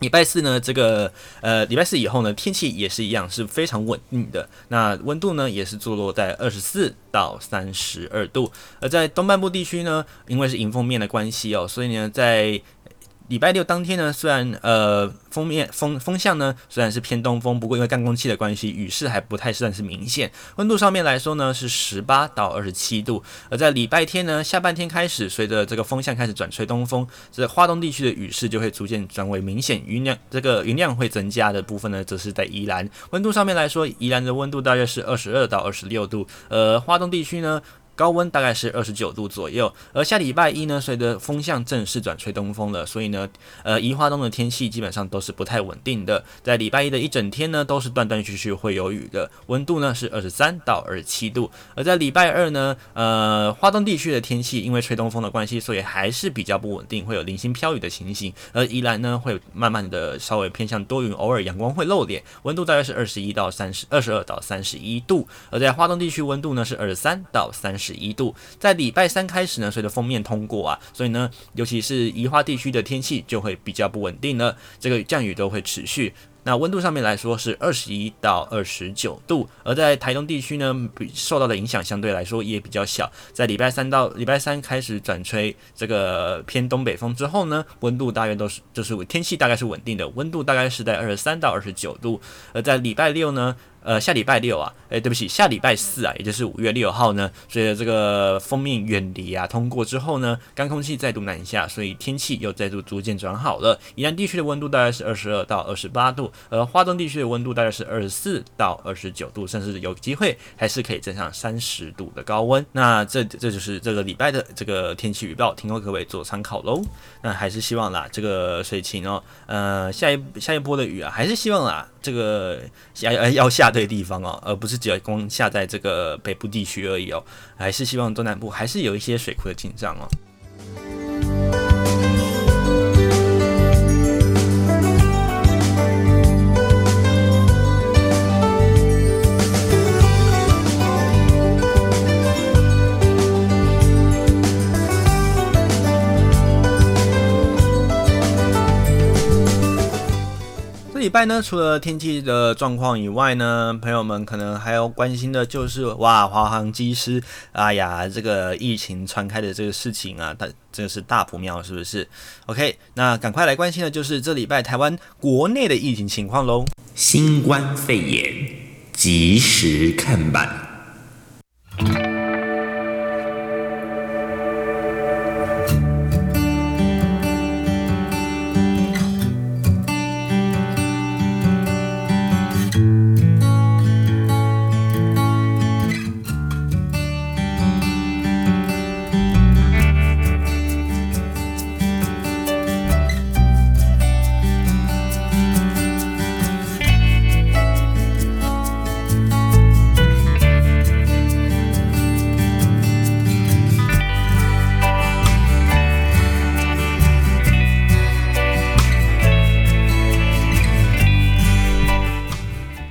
礼拜四呢，这个呃，礼拜四以后呢，天气也是一样，是非常稳定的。那温度呢，也是坐落在二十四到三十二度。而在东半部地区呢，因为是迎风面的关系哦，所以呢，在礼拜六当天呢，虽然呃锋面风风向呢虽然是偏东风，不过因为干空气的关系，雨势还不太算是明显。温度上面来说呢是十八到二十七度。而在礼拜天呢，下半天开始，随着这个风向开始转吹东风，这华东地区的雨势就会逐渐转为明显，云量这个云量会增加的部分呢，则是在宜兰。温度上面来说，宜兰的温度大约是二十二到二十六度。呃，华东地区呢。高温大概是二十九度左右，而下礼拜一呢，随着风向正式转吹东风了，所以呢，呃，宜花东的天气基本上都是不太稳定的，在礼拜一的一整天呢，都是断断续续会有雨的，温度呢是二十三到二十七度，而在礼拜二呢，呃，花东地区的天气因为吹东风的关系，所以还是比较不稳定，会有零星飘雨的情形，而宜兰呢会慢慢的稍微偏向多云，偶尔阳光会露脸，温度大约是二十一到三十，二十二到三十一度，而在花东地区温度呢是二十三到三十。十一度，在礼拜三开始呢，随着封面通过啊，所以呢，尤其是宜花地区的天气就会比较不稳定了，这个降雨都会持续。那温度上面来说是二十一到二十九度，而在台东地区呢，受到的影响相对来说也比较小。在礼拜三到礼拜三开始转吹这个偏东北风之后呢，温度大约都是就是天气大概是稳定的，温度大概是在二十三到二十九度。而在礼拜六呢，呃，下礼拜六啊，诶、欸，对不起，下礼拜四啊，也就是五月六号呢，随着这个锋面远离啊通过之后呢，干空气再度南下，所以天气又再度逐渐转好了。宜兰地区的温度大概是二十二到二十八度，而花东地区的温度大概是二十四到二十九度，甚至有机会还是可以增上三十度的高温。那这这就是这个礼拜的这个天气预报，提供各位做参考喽。那还是希望啦，这个水情哦，呃，下一下一波的雨啊，还是希望啦，这个下要要下。对地方哦，而不是只要光下在这个北部地区而已哦，还是希望中南部还是有一些水库的进账哦。拜呢，除了天气的状况以外呢，朋友们可能还要关心的就是哇，华航机师，哎呀，这个疫情传开的这个事情啊，它真的是大不妙，是不是？OK，那赶快来关心的就是这礼拜台湾国内的疫情情况喽。新冠肺炎即时看板。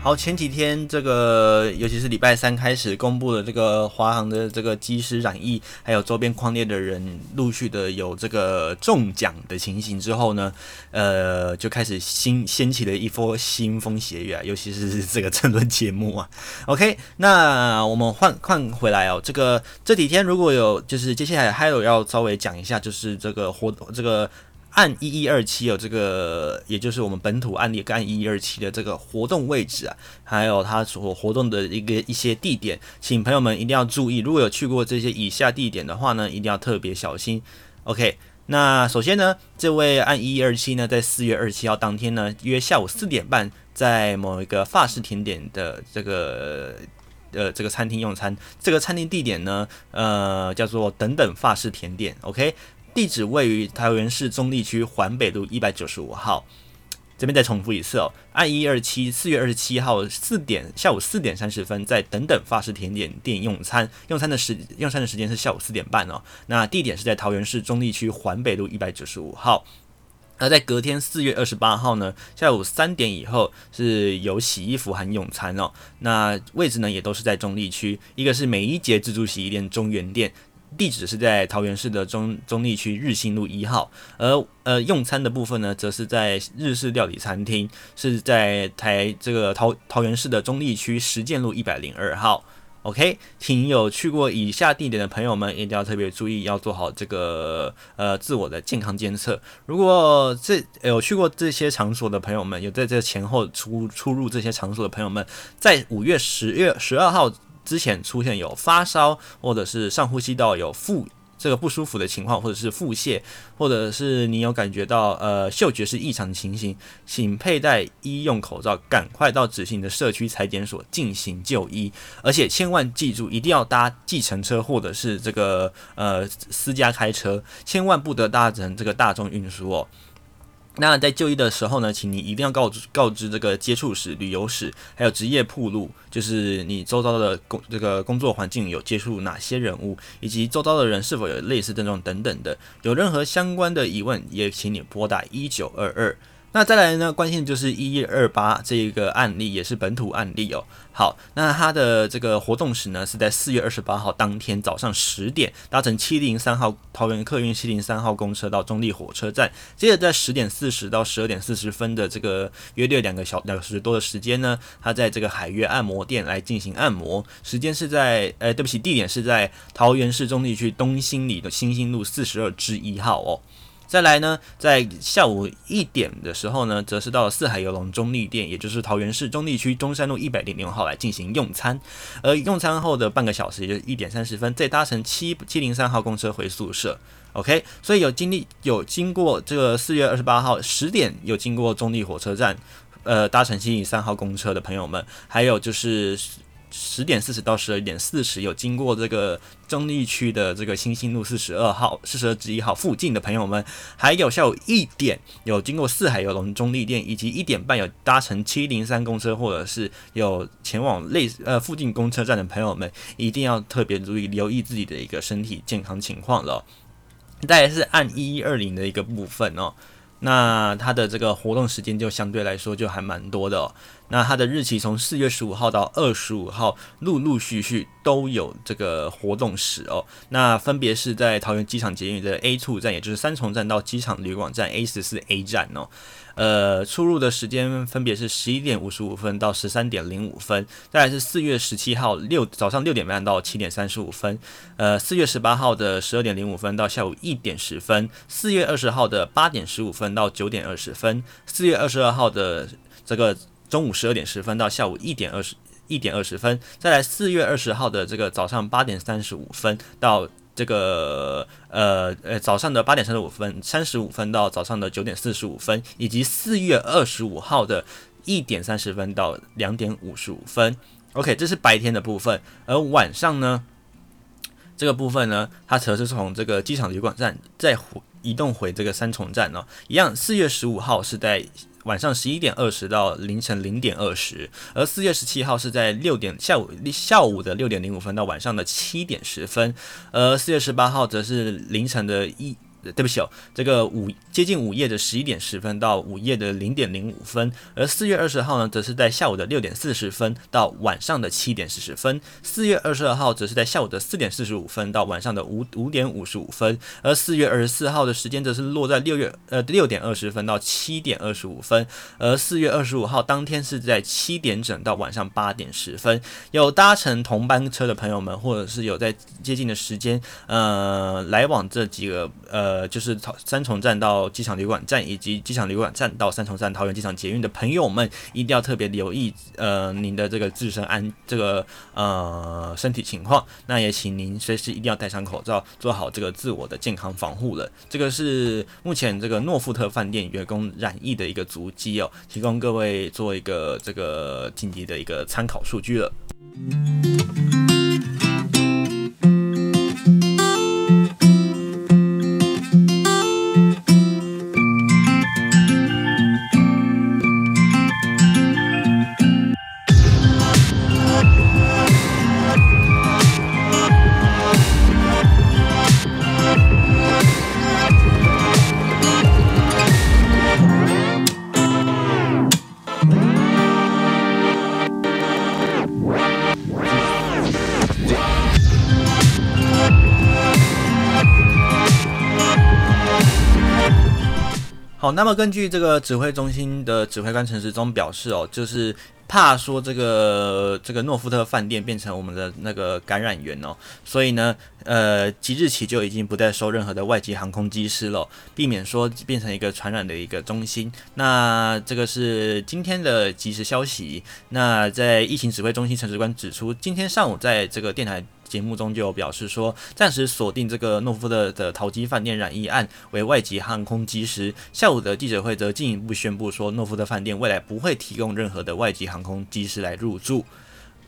好，前几天这个，尤其是礼拜三开始公布的这个华航的这个机师染疫，还有周边矿列的人陆续的有这个中奖的情形之后呢，呃，就开始新掀起了一波腥风血雨啊，尤其是这个争论节目啊。OK，那我们换换回来哦，这个这几天如果有，就是接下来还有要稍微讲一下，就是这个活这个。按一一二七有这个，也就是我们本土案例跟按一一二七的这个活动位置啊，还有它所活动的一个一些地点，请朋友们一定要注意。如果有去过这些以下地点的话呢，一定要特别小心。OK，那首先呢，这位按一一二七呢，在四月二十七号当天呢，约下午四点半，在某一个法式甜点的这个呃这个餐厅用餐。这个餐厅地点呢，呃，叫做等等法式甜点。OK。地址位于桃园市中坜区环北路一百九十五号。这边再重复一次哦，按一二七四月二十七号四点下午四点三十分，在等等法式甜点店用餐，用餐的时用餐的时间是下午四点半哦。那地点是在桃园市中坜区环北路一百九十五号。那在隔天四月二十八号呢，下午三点以后是有洗衣服含用餐哦。那位置呢也都是在中坜区，一个是美一节自助洗衣店中原店。地址是在桃园市的中中坜区日新路一号，而呃用餐的部分呢，则是在日式料理餐厅，是在台这个桃桃园市的中坜区实践路一百零二号。OK，请有去过以下地点的朋友们一定要特别注意，要做好这个呃自我的健康监测。如果这有去过这些场所的朋友们，有在这前后出出入这些场所的朋友们，在五月十月十二号。之前出现有发烧，或者是上呼吸道有腹这个不舒服的情况，或者是腹泻，或者是你有感觉到呃嗅觉是异常的情形，请佩戴医用口罩，赶快到指定的社区采检所进行就医，而且千万记住，一定要搭计程车或者是这个呃私家开车，千万不得搭乘这个大众运输哦。那在就医的时候呢，请你一定要告知告知这个接触史、旅游史，还有职业铺路，就是你周遭的工这个工作环境有接触哪些人物，以及周遭的人是否有类似症状等等的。有任何相关的疑问，也请你拨打一九二二。那再来呢，关心就是一一二八这一个案例，也是本土案例哦。好，那它的这个活动时呢，是在四月二十八号当天早上十点，搭乘七零三号桃园客运七零三号公车到中立火车站，接着在十点四十到十二点四十分的这个约略两个小两个时多的时间呢，他在这个海悦按摩店来进行按摩，时间是在呃，对不起，地点是在桃园市中坜区东兴里的新兴路四十二之一号哦。再来呢，在下午一点的时候呢，则是到四海游龙中坜店，也就是桃园市中坜区中山路一百零六号来进行用餐。而用餐后的半个小时，也就是一点三十分，再搭乘七七零三号公车回宿舍。OK，所以有经历有经过这个四月二十八号十点有经过中坜火车站，呃，搭乘七零三号公车的朋友们，还有就是。十点四十到十二点四十，有经过这个中立区的这个新兴路四十二号、四十二之一号附近的朋友们，还有下午一点有经过四海游龙中立店，以及一点半有搭乘七零三公车或者是有前往类似呃附近公车站的朋友们，一定要特别注意留意自己的一个身体健康情况了。再来是按一一二零的一个部分哦，那它的这个活动时间就相对来说就还蛮多的。那它的日期从四月十五号到二十五号，陆陆续续都有这个活动时哦。那分别是在桃园机场捷运的 A2 站，也就是三重站到机场旅馆站 A 十四 A 站哦。呃，出入的时间分别是十一点五十五分到十三点零五分。再来是四月十七号六早上六点半到七点三十五分。呃，四月十八号的十二点零五分到下午一点十分。四月二十号的八点十五分到九点二十分。四月二十二号的这个。中午十二点十分到下午一点二十一点二十分，再来四月二十号的这个早上八点三十五分到这个呃呃早上的八点三十五分三十五分到早上的九点四十五分，以及四月二十五号的一点三十分到两点五十五分。OK，这是白天的部分，而晚上呢，这个部分呢，它则是从这个机场旅馆站再移动回这个三重站哦，一样，四月十五号是在。晚上十一点二十到凌晨零点二十，而四月十七号是在六点下午下午的六点零五分到晚上的七点十分，而四月十八号则是凌晨的一。对不起哦，这个午接近午夜的十一点十分到午夜的零点零五分，而四月二十号呢，则是在下午的六点四十分到晚上的七点四十分。四月二十二号则是在下午的四点四十五分到晚上的五五点五十五分，而四月二十四号的时间则是落在六月呃六点二十分到七点二十五分，而四月二十五号当天是在七点整到晚上八点十分。有搭乘同班车的朋友们，或者是有在接近的时间呃来往这几个呃。呃，就是三重站到机场旅馆站，以及机场旅馆站到三重站桃园机场捷运的朋友们，一定要特别留意呃您的这个自身安这个呃身体情况。那也请您随时一定要戴上口罩，做好这个自我的健康防护了。这个是目前这个诺富特饭店员工染疫的一个足迹哦，提供各位做一个这个紧急的一个参考数据了。好，那么根据这个指挥中心的指挥官陈时中表示，哦，就是怕说这个这个诺富特饭店变成我们的那个感染源哦，所以呢，呃，即日起就已经不再收任何的外籍航空机师了，避免说变成一个传染的一个中心。那这个是今天的即时消息。那在疫情指挥中心陈时官指出，今天上午在这个电台。节目中就表示说，暂时锁定这个诺夫特的桃机饭店染疫案为外籍航空机师。下午的记者会则进一步宣布说，诺夫特饭店未来不会提供任何的外籍航空机师来入住。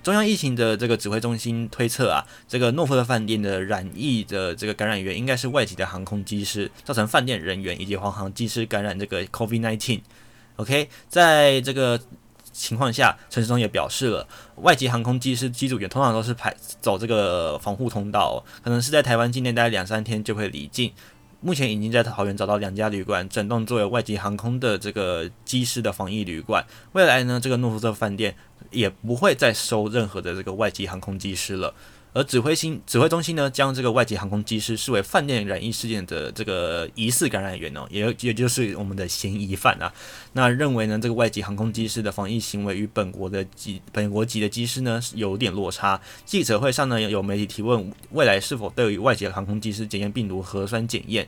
中央疫情的这个指挥中心推测啊，这个诺夫特饭店的染疫的这个感染源应该是外籍的航空机师，造成饭店人员以及黄航机师感染这个 COVID-19。OK，在这个。情况下，陈时中也表示了，外籍航空机师机组员通常都是排走这个防护通道，可能是在台湾境内待两三天就会离境。目前已经在桃园找到两家旅馆，整栋作为外籍航空的这个机师的防疫旅馆。未来呢，这个诺富特饭店也不会再收任何的这个外籍航空机师了。而指挥心指挥中心呢，将这个外籍航空机师视为饭店染疫事件的这个疑似感染源哦，也也就是我们的嫌疑犯啊。那认为呢，这个外籍航空机师的防疫行为与本国的机本国籍的机师呢有点落差。记者会上呢，有媒体提问未来是否对于外籍航空机师检验病毒核酸检验。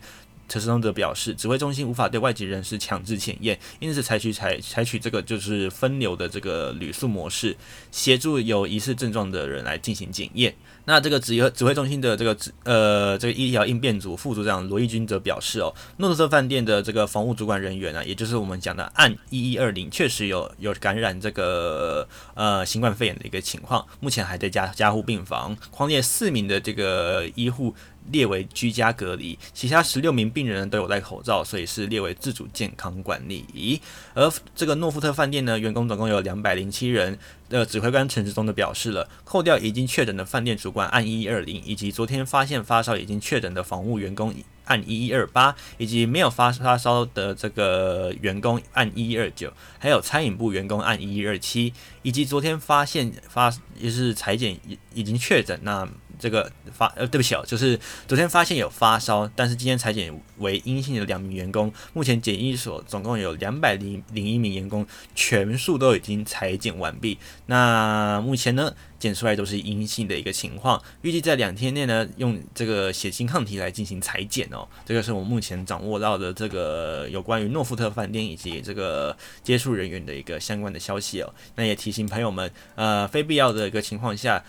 陈世忠则表示，指挥中心无法对外籍人士强制检验，因此采取采采取这个就是分流的这个旅宿模式，协助有疑似症状的人来进行检验。那这个指挥指挥中心的这个指呃这个医疗应变组副组长罗义军则表示哦，诺顿色饭店的这个防护主管人员呢、啊，也就是我们讲的按一一二零，确实有有感染这个呃新冠肺炎的一个情况，目前还在加加护病房，匡列四名的这个医护。列为居家隔离，其他十六名病人都有戴口罩，所以是列为自主健康管理。而这个诺富特饭店呢，员工总共有两百零七人。的指挥官陈志忠的表示了，扣掉已经确诊的饭店主管按一一二零，以及昨天发现发烧已经确诊的房务员工按一一二八，以及没有发发烧的这个员工按一一二九，还有餐饮部员工按一一二七，以及昨天发现发也是裁剪已已经确诊那。这个发呃，对不起哦，就是昨天发现有发烧，但是今天裁剪为阴性的两名员工，目前检疫所总共有两百零零一名员工，全数都已经裁剪完毕。那目前呢，检出来都是阴性的一个情况，预计在两天内呢，用这个血清抗体来进行裁剪哦。这个是我们目前掌握到的这个有关于诺富特饭店以及这个接触人员的一个相关的消息哦。那也提醒朋友们，呃，非必要的一个情况下。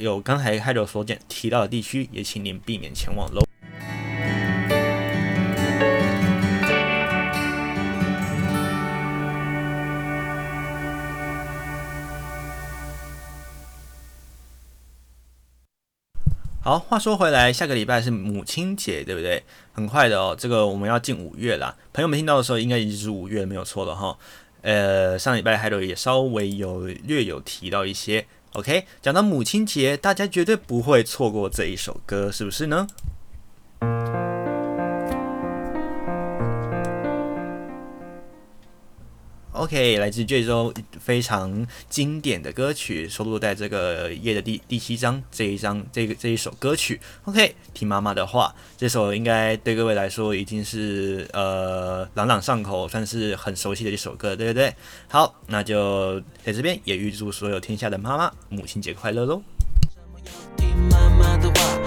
有刚才开头所讲提到的地区，也请您避免前往喽。好，话说回来，下个礼拜是母亲节，对不对？很快的哦，这个我们要进五月啦。朋友们听到的时候，应该已经是五月，没有错了哈。呃，上礼拜开头也稍微有略有提到一些。OK，讲到母亲节，大家绝对不会错过这一首歌，是不是呢？？OK，来自这周非常经典的歌曲，收录在这个页的第第七章这一章这个这一首歌曲。OK，听妈妈的话，这首应该对各位来说已经是呃朗朗上口，算是很熟悉的一首歌，对不对？好，那就在这边也预祝所有天下的妈妈母亲节快乐喽！是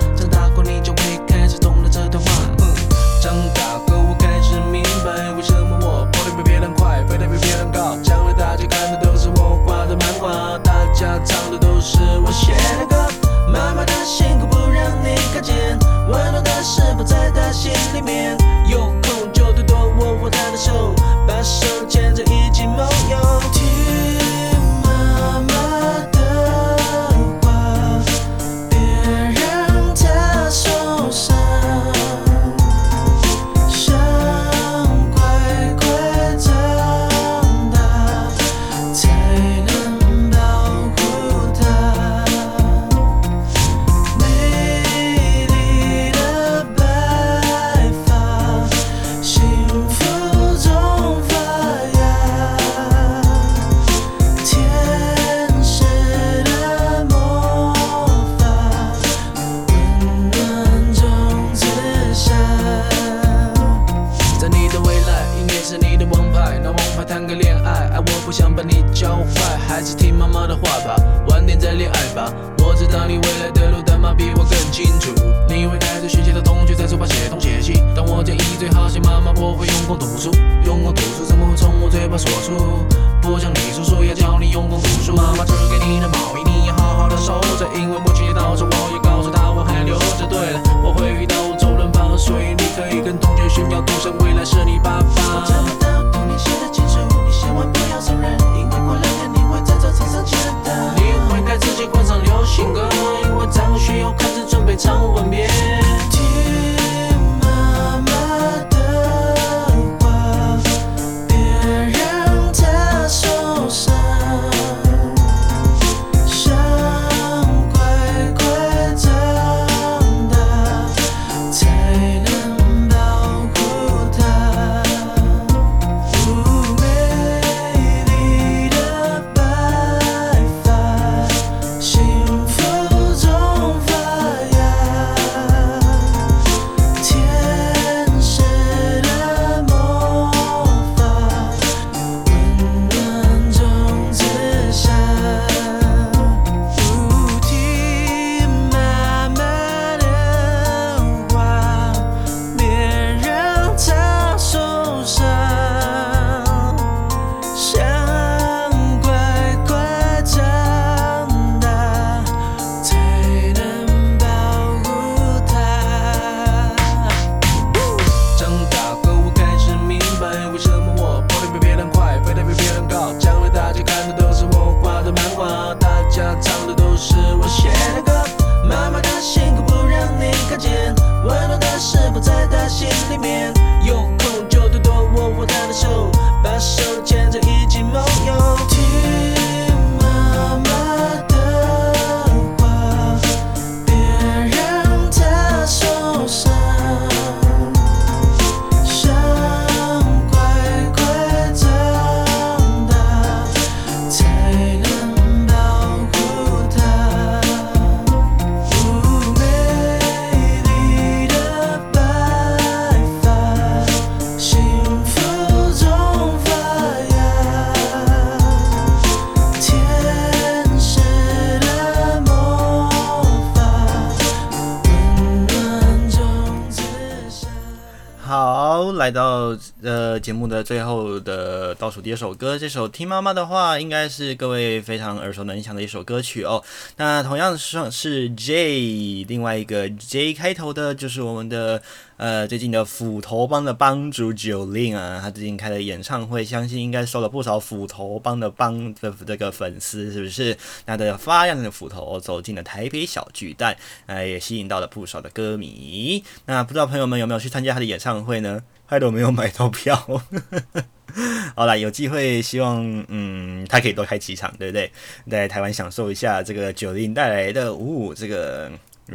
呃倒数第二首歌，这首《听妈妈的话》应该是各位非常耳熟能详的一首歌曲哦。那同样是是 J，另外一个 J 开头的，就是我们的呃最近的斧头帮的帮主 Jolin 啊，他最近开的演唱会，相信应该收了不少斧头帮的帮的这个粉丝，是不是？拿着发亮的斧头走进了台北小巨蛋，呃，也吸引到了不少的歌迷。那不知道朋友们有没有去参加他的演唱会呢？害得我没有买到票。好啦，有机会希望嗯，他可以多开几场，对不对？在台湾享受一下这个九零带来的五五、这个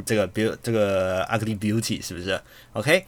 这个 be 这个 ugly beauty 是不是？OK。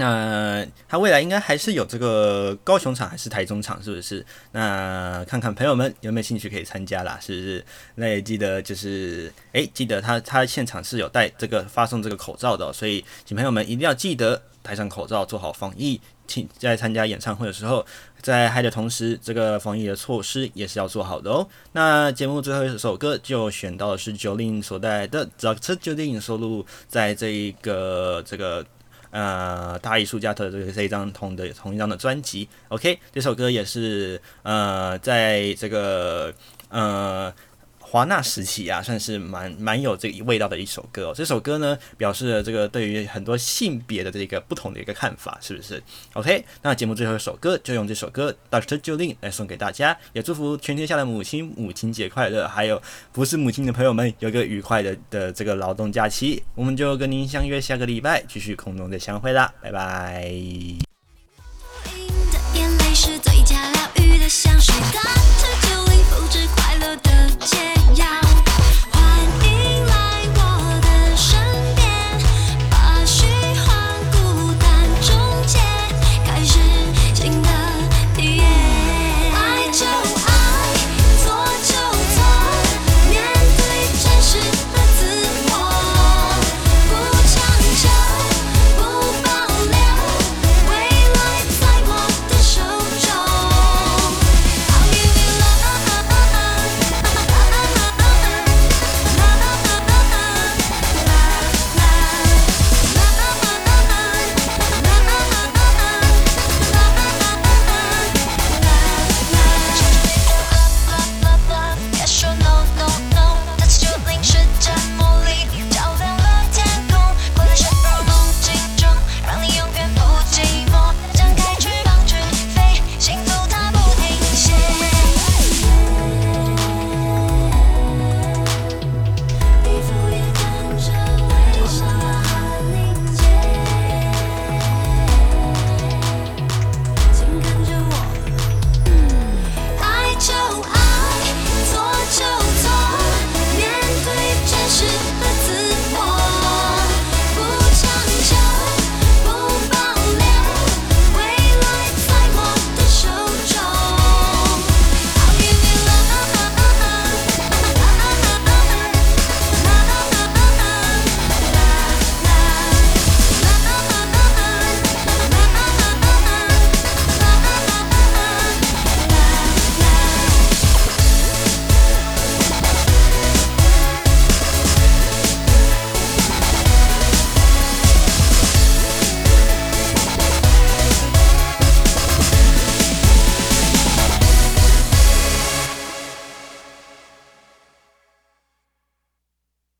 那他未来应该还是有这个高雄场还是台中场，是不是？那看看朋友们有没有兴趣可以参加啦，是不是？那也记得就是，诶，记得他他现场是有带这个发送这个口罩的，所以请朋友们一定要记得戴上口罩，做好防疫。请在参加演唱会的时候，在嗨的同时，这个防疫的措施也是要做好的哦。那节目最后一首歌就选到的是 Jolin 所带来的《The Jolin》收录在这一个这个。呃，大艺术家的这个这一张同的同一张的专辑，OK，这首歌也是呃，在这个呃。华纳时期啊，算是蛮蛮有这个味道的一首歌哦。这首歌呢，表示了这个对于很多性别的这个不同的一个看法，是不是？OK，那节目最后一首歌就用这首歌《Doctor Jolin》来送给大家，也祝福全天下的母亲母亲节快乐，还有不是母亲的朋友们有个愉快的的这个劳动假期。我们就跟您相约下个礼拜继续空中再相会啦，拜拜。的 down.